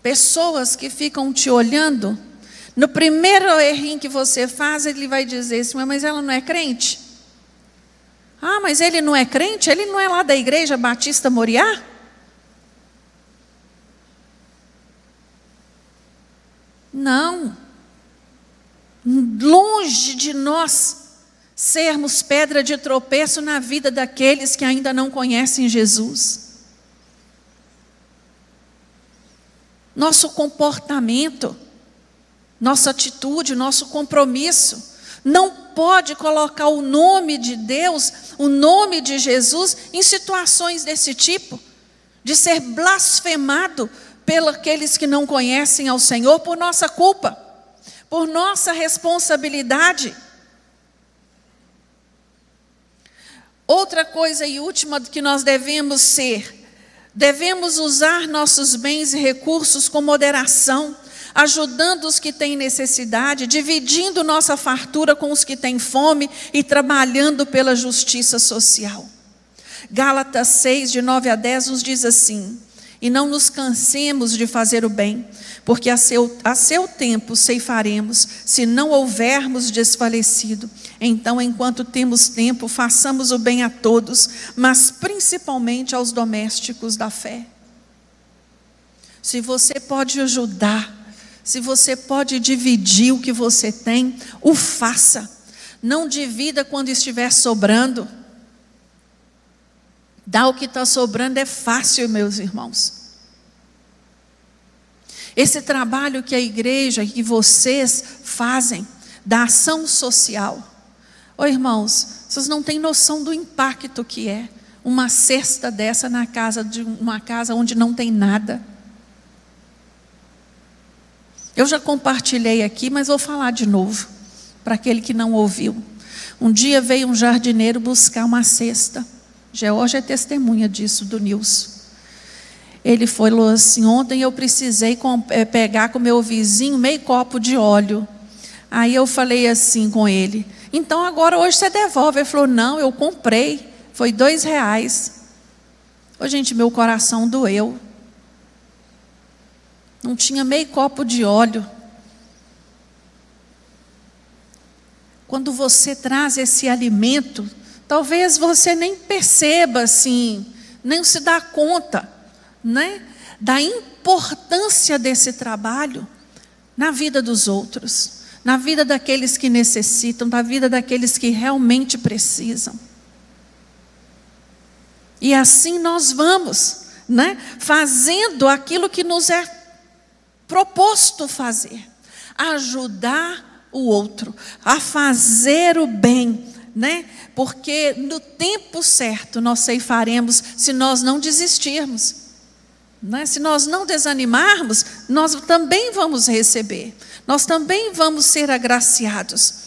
S2: Pessoas que ficam te olhando, no primeiro errinho que você faz, ele vai dizer assim: mas ela não é crente? Ah, mas ele não é crente? Ele não é lá da igreja Batista Moriá? Não. Longe de nós sermos pedra de tropeço na vida daqueles que ainda não conhecem Jesus. Nosso comportamento, nossa atitude, nosso compromisso, não pode colocar o nome de Deus, o nome de Jesus, em situações desse tipo, de ser blasfemado pelos que não conhecem ao Senhor por nossa culpa, por nossa responsabilidade. Outra coisa e última que nós devemos ser, devemos usar nossos bens e recursos com moderação, ajudando os que têm necessidade, dividindo nossa fartura com os que têm fome e trabalhando pela justiça social. Gálatas 6, de 9 a 10, nos diz assim: E não nos cansemos de fazer o bem, porque a seu, a seu tempo ceifaremos, se não houvermos desfalecido. Então, enquanto temos tempo, façamos o bem a todos, mas principalmente aos domésticos da fé. Se você pode ajudar, se você pode dividir o que você tem, o faça. Não divida quando estiver sobrando. Dar o que está sobrando é fácil, meus irmãos. Esse trabalho que a igreja e vocês fazem da ação social. Ô irmãos, vocês não têm noção do impacto que é uma cesta dessa na casa de uma casa onde não tem nada. Eu já compartilhei aqui, mas vou falar de novo para aquele que não ouviu. Um dia veio um jardineiro buscar uma cesta. Georgia é testemunha disso do Nilson. Ele falou assim: ontem eu precisei eh, pegar com meu vizinho meio copo de óleo. Aí eu falei assim com ele: então agora hoje você devolve. Ele falou: não, eu comprei, foi dois reais. Ô, gente, meu coração doeu. Não tinha meio copo de óleo. Quando você traz esse alimento, talvez você nem perceba assim, nem se dá conta né, da importância desse trabalho na vida dos outros, na vida daqueles que necessitam, na vida daqueles que realmente precisam. E assim nós vamos, né? Fazendo aquilo que nos é proposto fazer, ajudar o outro a fazer o bem, né? Porque no tempo certo nós ceifaremos se nós não desistirmos. Né? Se nós não desanimarmos, nós também vamos receber, nós também vamos ser agraciados.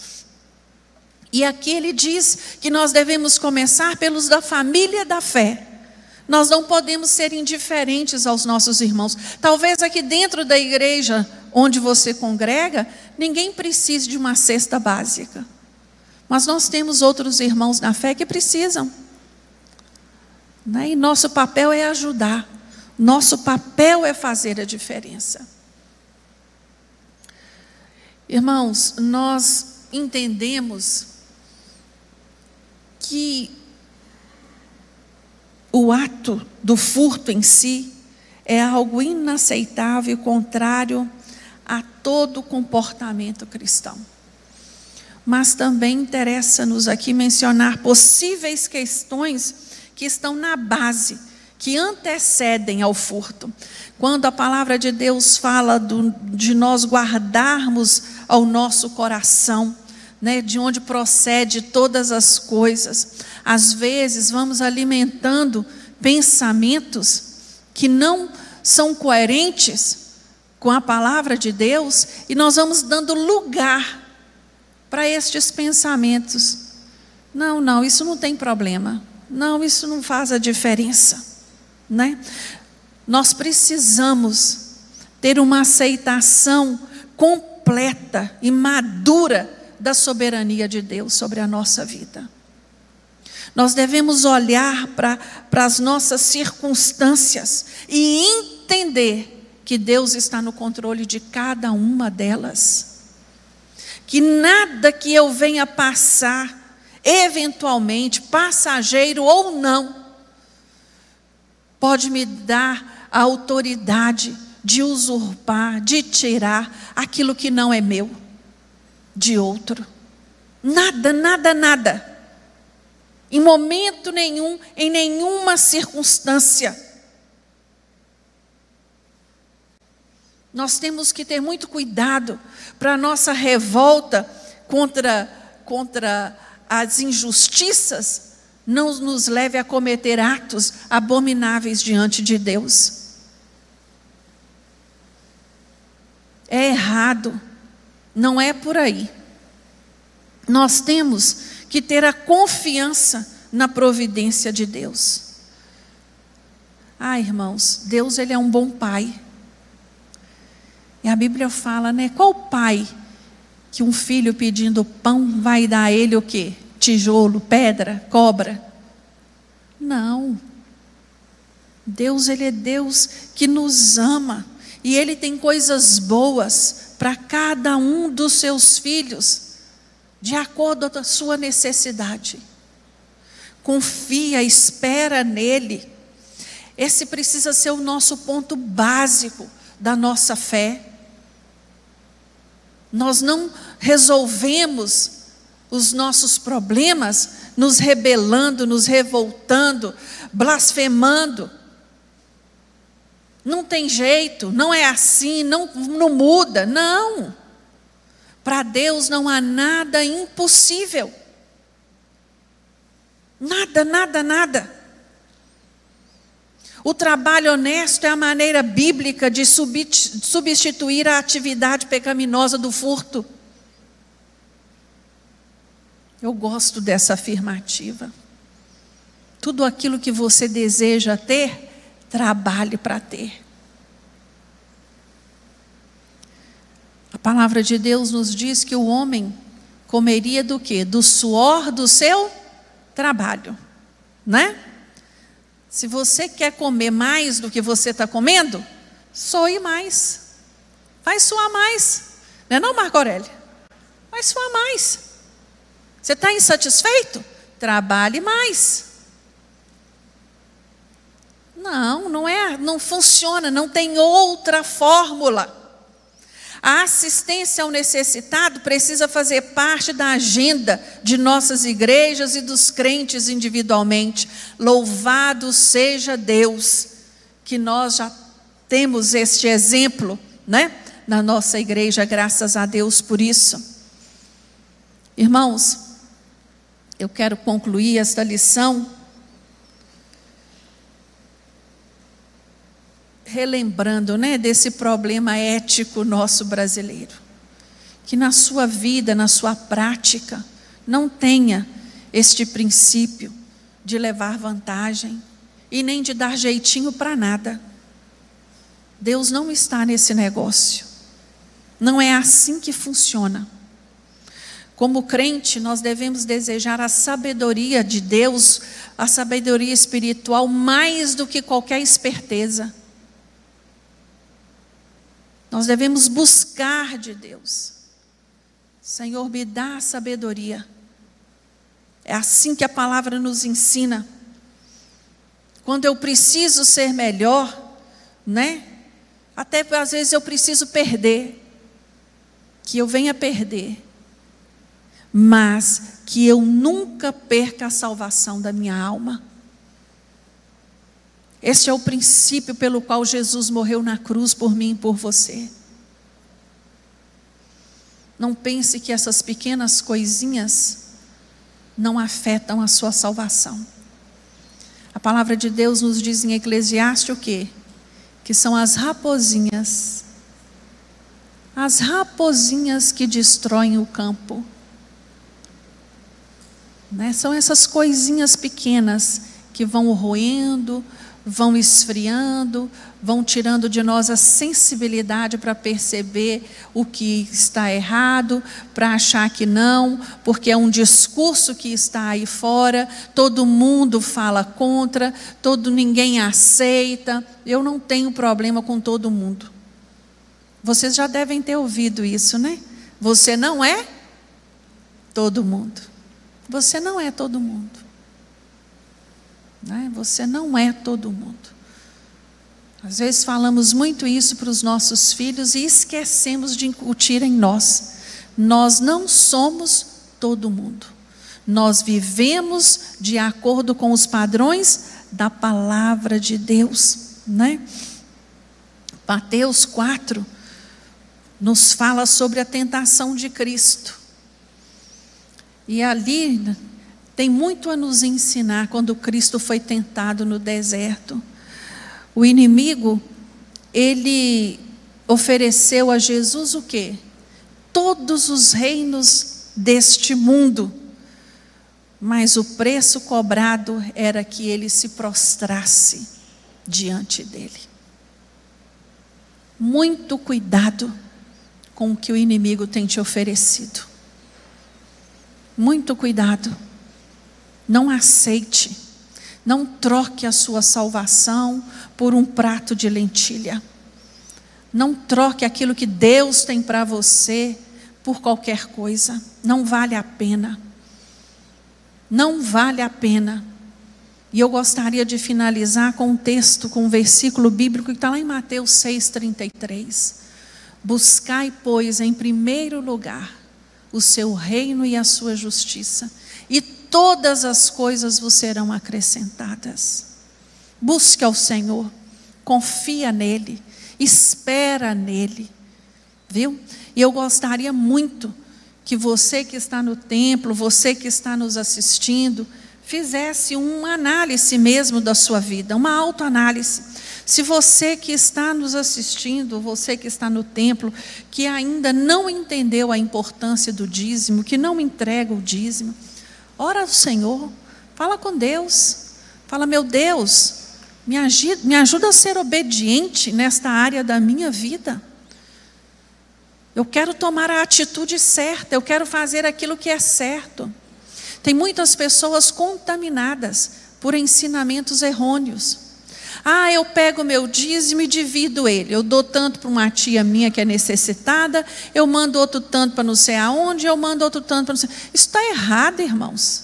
S2: E aqui ele diz que nós devemos começar pelos da família da fé. Nós não podemos ser indiferentes aos nossos irmãos. Talvez aqui dentro da igreja onde você congrega, ninguém precise de uma cesta básica. Mas nós temos outros irmãos na fé que precisam. Né? E nosso papel é ajudar. Nosso papel é fazer a diferença. Irmãos, nós entendemos que o ato do furto em si é algo inaceitável contrário a todo comportamento cristão. Mas também interessa-nos aqui mencionar possíveis questões que estão na base que antecedem ao furto. Quando a palavra de Deus fala do, de nós guardarmos ao nosso coração, né, de onde procede todas as coisas, às vezes vamos alimentando pensamentos que não são coerentes com a palavra de Deus e nós vamos dando lugar para estes pensamentos. Não, não, isso não tem problema. Não, isso não faz a diferença né? Nós precisamos ter uma aceitação completa e madura da soberania de Deus sobre a nossa vida. Nós devemos olhar para as nossas circunstâncias e entender que Deus está no controle de cada uma delas. Que nada que eu venha passar, eventualmente, passageiro ou não, pode me dar a autoridade de usurpar, de tirar aquilo que não é meu, de outro. Nada, nada, nada. Em momento nenhum, em nenhuma circunstância. Nós temos que ter muito cuidado para a nossa revolta contra, contra as injustiças não nos leve a cometer atos abomináveis diante de Deus. É errado, não é por aí. Nós temos que ter a confiança na providência de Deus. Ah, irmãos, Deus ele é um bom pai. E a Bíblia fala, né? Qual pai que um filho pedindo pão vai dar a ele o quê? tijolo, pedra, cobra. Não. Deus, Ele é Deus que nos ama. E Ele tem coisas boas para cada um dos seus filhos, de acordo com a sua necessidade. Confia, espera nele. Esse precisa ser o nosso ponto básico da nossa fé. Nós não resolvemos os nossos problemas, nos rebelando, nos revoltando, blasfemando. Não tem jeito, não é assim, não, não muda. Não. Para Deus não há nada impossível. Nada, nada, nada. O trabalho honesto é a maneira bíblica de substituir a atividade pecaminosa do furto. Eu gosto dessa afirmativa. Tudo aquilo que você deseja ter, trabalhe para ter. A palavra de Deus nos diz que o homem comeria do que? Do suor do seu trabalho, né? Se você quer comer mais do que você está comendo, soe mais. Vai suar mais. Não é não, Marco Aurélio? Vai suar mais. Você está insatisfeito? Trabalhe mais. Não, não é, não funciona, não tem outra fórmula. A assistência ao necessitado precisa fazer parte da agenda de nossas igrejas e dos crentes individualmente. Louvado seja Deus, que nós já temos este exemplo, né? Na nossa igreja, graças a Deus por isso. Irmãos, eu quero concluir esta lição relembrando né, desse problema ético nosso brasileiro. Que na sua vida, na sua prática, não tenha este princípio de levar vantagem e nem de dar jeitinho para nada. Deus não está nesse negócio. Não é assim que funciona. Como crente, nós devemos desejar a sabedoria de Deus, a sabedoria espiritual, mais do que qualquer esperteza. Nós devemos buscar de Deus. Senhor, me dá sabedoria. É assim que a palavra nos ensina. Quando eu preciso ser melhor, né? Até às vezes eu preciso perder. Que eu venha perder. Mas que eu nunca perca a salvação da minha alma. Este é o princípio pelo qual Jesus morreu na cruz por mim e por você. Não pense que essas pequenas coisinhas não afetam a sua salvação. A palavra de Deus nos diz em Eclesiastes o quê? Que são as raposinhas. As raposinhas que destroem o campo. Né? São essas coisinhas pequenas que vão roendo, vão esfriando, vão tirando de nós a sensibilidade para perceber o que está errado, para achar que não, porque é um discurso que está aí fora, todo mundo fala contra, todo ninguém aceita. Eu não tenho problema com todo mundo. Vocês já devem ter ouvido isso, né? Você não é todo mundo. Você não é todo mundo. Né? Você não é todo mundo. Às vezes falamos muito isso para os nossos filhos e esquecemos de incutir em nós. Nós não somos todo mundo. Nós vivemos de acordo com os padrões da palavra de Deus, né? Mateus 4 nos fala sobre a tentação de Cristo. E ali tem muito a nos ensinar quando Cristo foi tentado no deserto. O inimigo, ele ofereceu a Jesus o quê? Todos os reinos deste mundo. Mas o preço cobrado era que ele se prostrasse diante dele. Muito cuidado com o que o inimigo tem te oferecido. Muito cuidado. Não aceite, não troque a sua salvação por um prato de lentilha. Não troque aquilo que Deus tem para você por qualquer coisa. Não vale a pena. Não vale a pena. E eu gostaria de finalizar com um texto, com um versículo bíblico que está lá em Mateus 6,33. Buscai, pois, em primeiro lugar o seu reino e a sua justiça, e todas as coisas vos serão acrescentadas. Busque ao Senhor, confia nele, espera nele, viu? E eu gostaria muito que você que está no templo, você que está nos assistindo, fizesse uma análise mesmo da sua vida, uma autoanálise. Se você que está nos assistindo, você que está no templo, que ainda não entendeu a importância do dízimo, que não entrega o dízimo, Ora ao Senhor, fala com Deus. Fala, meu Deus, me ajuda, me ajuda a ser obediente nesta área da minha vida. Eu quero tomar a atitude certa, eu quero fazer aquilo que é certo. Tem muitas pessoas contaminadas por ensinamentos errôneos. Ah, eu pego meu dízimo e divido ele. Eu dou tanto para uma tia minha que é necessitada, eu mando outro tanto para não sei aonde, eu mando outro tanto para não sei. Isso está errado, irmãos.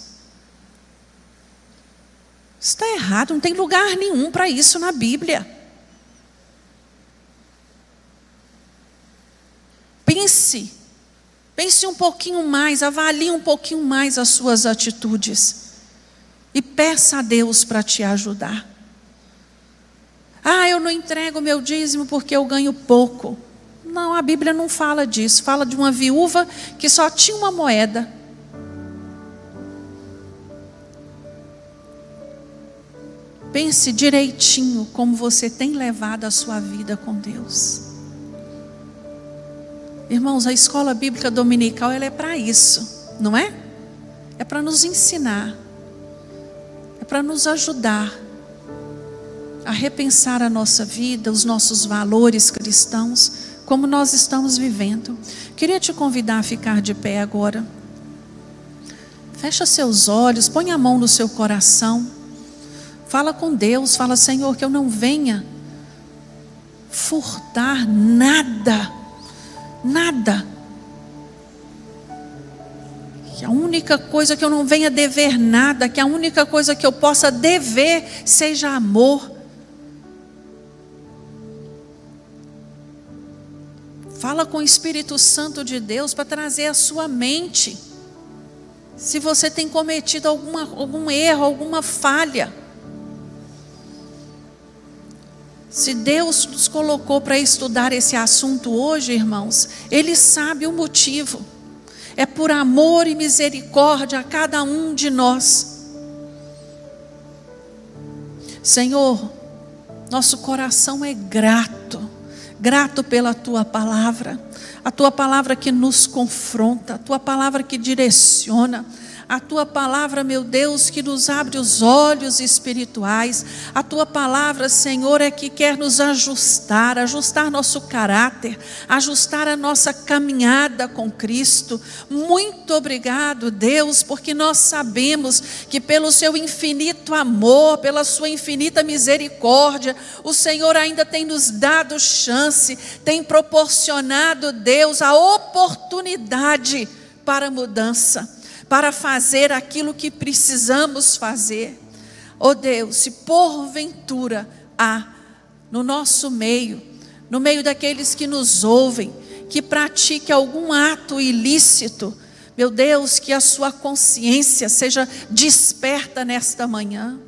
S2: Isso está errado, não tem lugar nenhum para isso na Bíblia. pense, pense um pouquinho mais, avalie um pouquinho mais as suas atitudes e peça a Deus para te ajudar. Ah, eu não entrego meu dízimo porque eu ganho pouco. Não, a Bíblia não fala disso. Fala de uma viúva que só tinha uma moeda. Pense direitinho como você tem levado a sua vida com Deus. Irmãos, a escola bíblica dominical ela é para isso, não é? É para nos ensinar, é para nos ajudar a repensar a nossa vida, os nossos valores cristãos, como nós estamos vivendo. Queria te convidar a ficar de pé agora. Fecha seus olhos, põe a mão no seu coração. Fala com Deus, fala, Senhor, que eu não venha furtar nada, nada. Que a única coisa que eu não venha dever nada, que a única coisa que eu possa dever seja amor Fala com o Espírito Santo de Deus para trazer a sua mente. Se você tem cometido alguma, algum erro, alguma falha. Se Deus nos colocou para estudar esse assunto hoje, irmãos, Ele sabe o motivo. É por amor e misericórdia a cada um de nós. Senhor, nosso coração é grato grato pela tua palavra, a tua palavra que nos confronta, a tua palavra que direciona, a tua palavra, meu Deus, que nos abre os olhos espirituais. A tua palavra, Senhor, é que quer nos ajustar, ajustar nosso caráter, ajustar a nossa caminhada com Cristo. Muito obrigado, Deus, porque nós sabemos que pelo seu infinito amor, pela sua infinita misericórdia, o Senhor ainda tem nos dado chance, tem proporcionado, Deus, a oportunidade para mudança para fazer aquilo que precisamos fazer. Oh Deus, se porventura há no nosso meio, no meio daqueles que nos ouvem, que pratique algum ato ilícito, meu Deus, que a sua consciência seja desperta nesta manhã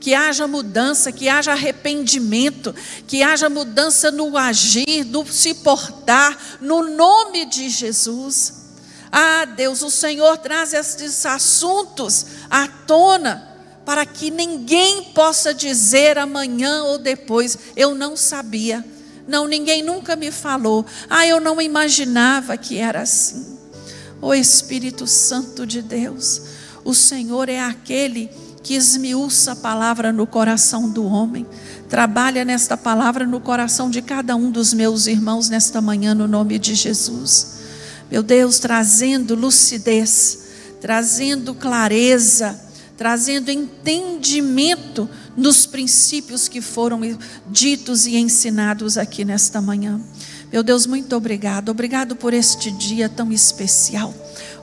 S2: que haja mudança, que haja arrependimento, que haja mudança no agir, no se portar, no nome de Jesus. Ah, Deus, o Senhor traz esses assuntos à tona para que ninguém possa dizer amanhã ou depois, eu não sabia. Não, ninguém nunca me falou. Ah, eu não imaginava que era assim. O Espírito Santo de Deus, o Senhor é aquele que esmiuça a palavra no coração do homem. Trabalha nesta palavra no coração de cada um dos meus irmãos nesta manhã, no nome de Jesus meu Deus, trazendo lucidez, trazendo clareza, trazendo entendimento nos princípios que foram ditos e ensinados aqui nesta manhã. Meu Deus, muito obrigado. Obrigado por este dia tão especial.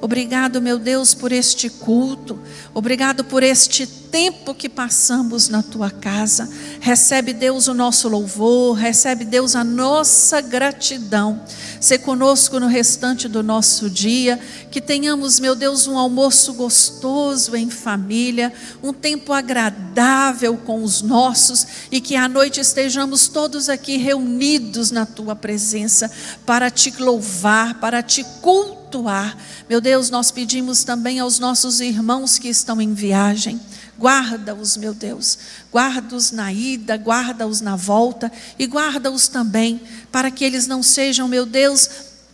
S2: Obrigado, meu Deus, por este culto. Obrigado por este tempo que passamos na tua casa. Recebe, Deus, o nosso louvor. Recebe, Deus, a nossa gratidão. Se conosco no restante do nosso dia. Que tenhamos, meu Deus, um almoço gostoso em família. Um tempo agradável com os nossos. E que à noite estejamos todos aqui reunidos na tua presença para te louvar, para te cultuar. Meu Deus, nós pedimos também aos nossos irmãos que estão em viagem. Guarda-os, meu Deus. Guarda-os na ida, guarda-os na volta e guarda-os também para que eles não sejam, meu Deus,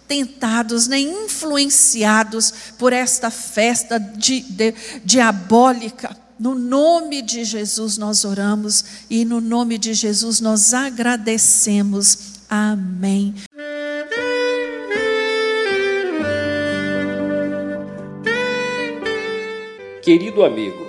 S2: tentados nem influenciados por esta festa di, de, diabólica. No nome de Jesus nós oramos e no nome de Jesus nós agradecemos. Amém.
S1: Querido amigo,